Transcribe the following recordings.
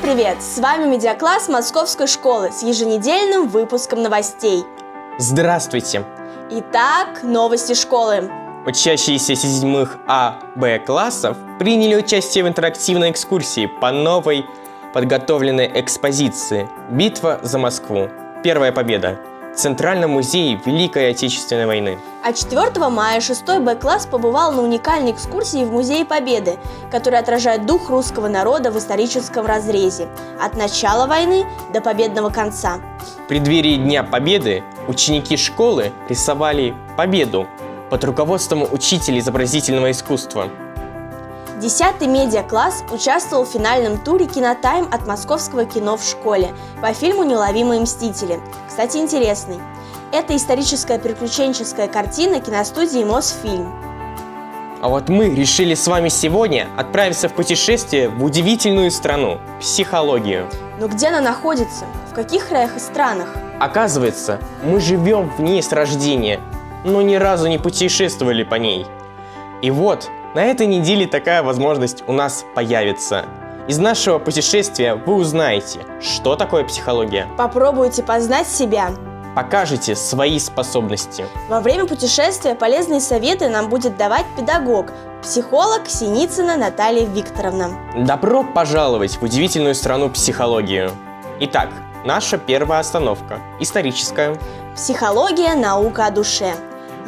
привет! С вами Медиакласс Московской школы с еженедельным выпуском новостей. Здравствуйте! Итак, новости школы. Учащиеся седьмых А, Б классов приняли участие в интерактивной экскурсии по новой подготовленной экспозиции «Битва за Москву. Первая победа» Центральном музее Великой Отечественной войны. А 4 мая 6 Б-класс побывал на уникальной экскурсии в Музее Победы, который отражает дух русского народа в историческом разрезе от начала войны до победного конца. В преддверии Дня Победы ученики школы рисовали победу под руководством учителя изобразительного искусства. Десятый медиакласс участвовал в финальном туре «Кинотайм» от московского кино в школе по фильму «Неуловимые мстители». Кстати, интересный. Это историческая приключенческая картина киностудии «Мосфильм». А вот мы решили с вами сегодня отправиться в путешествие в удивительную страну – психологию. Но где она находится? В каких краях и странах? Оказывается, мы живем в ней с рождения, но ни разу не путешествовали по ней. И вот, на этой неделе такая возможность у нас появится. Из нашего путешествия вы узнаете, что такое психология, Попробуйте познать себя. покажете свои способности. Во время путешествия полезные советы нам будет давать педагог, психолог Синицына Наталья Викторовна. Добро пожаловать в удивительную страну психологию. Итак, наша первая остановка – историческая. Психология – наука о душе.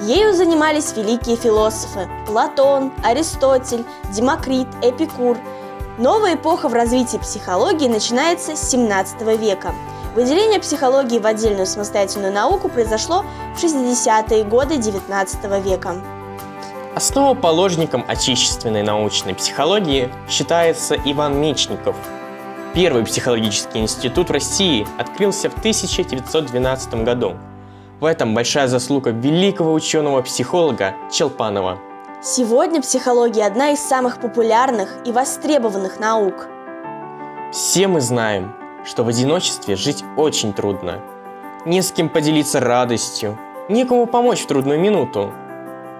Ею занимались великие философы – Платон, Аристотель, Демокрит, Эпикур. Новая эпоха в развитии психологии начинается с 17 века. Выделение психологии в отдельную самостоятельную науку произошло в 60-е годы 19 века. Основоположником отечественной научной психологии считается Иван Мечников. Первый психологический институт в России открылся в 1912 году. В этом большая заслуга великого ученого-психолога Челпанова. Сегодня психология одна из самых популярных и востребованных наук. Все мы знаем, что в одиночестве жить очень трудно. Не с кем поделиться радостью, некому помочь в трудную минуту.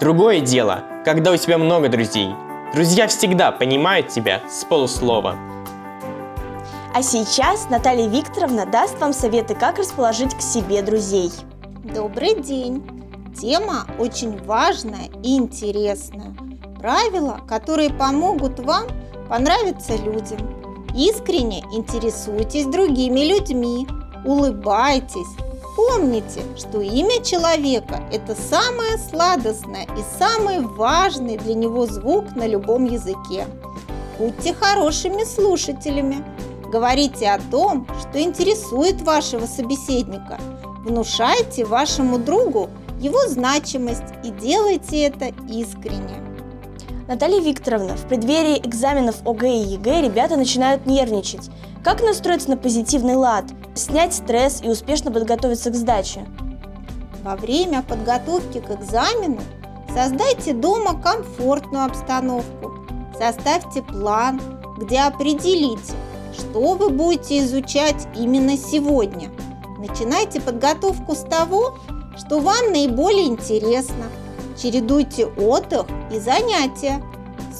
Другое дело, когда у тебя много друзей. Друзья всегда понимают тебя с полуслова. А сейчас Наталья Викторовна даст вам советы, как расположить к себе друзей. Добрый день! Тема очень важная и интересная. Правила, которые помогут вам понравиться людям. Искренне интересуйтесь другими людьми, улыбайтесь. Помните, что имя человека – это самое сладостное и самый важный для него звук на любом языке. Будьте хорошими слушателями. Говорите о том, что интересует вашего собеседника. Внушайте вашему другу его значимость и делайте это искренне. Наталья Викторовна, в преддверии экзаменов ОГЭ и ЕГЭ ребята начинают нервничать. Как настроиться на позитивный лад, снять стресс и успешно подготовиться к сдаче? Во время подготовки к экзамену создайте дома комфортную обстановку, составьте план, где определите, что вы будете изучать именно сегодня. Начинайте подготовку с того, что вам наиболее интересно. Чередуйте отдых и занятия.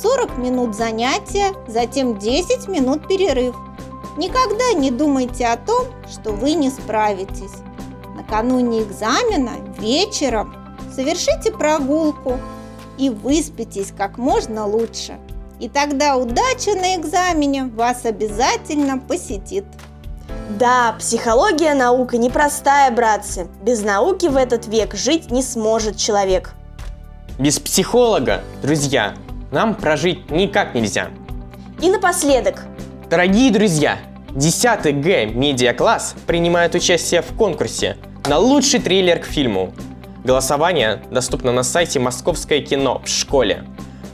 40 минут занятия, затем 10 минут перерыв. Никогда не думайте о том, что вы не справитесь. Накануне экзамена вечером совершите прогулку и выспитесь как можно лучше. И тогда удача на экзамене вас обязательно посетит. Да, психология наука непростая, братцы. Без науки в этот век жить не сможет человек. Без психолога, друзья, нам прожить никак нельзя. И напоследок, Дорогие друзья, 10 Г медиакласс принимает участие в конкурсе на лучший трейлер к фильму. Голосование доступно на сайте Московское кино в школе.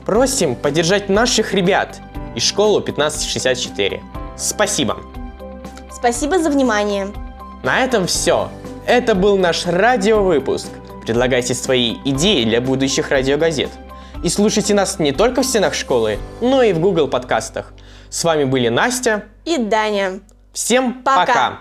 Просим поддержать наших ребят и школу 1564. Спасибо. Спасибо за внимание. На этом все. Это был наш радиовыпуск. Предлагайте свои идеи для будущих радиогазет. И слушайте нас не только в стенах школы, но и в Google подкастах. С вами были Настя. И Даня. Всем Пока. пока.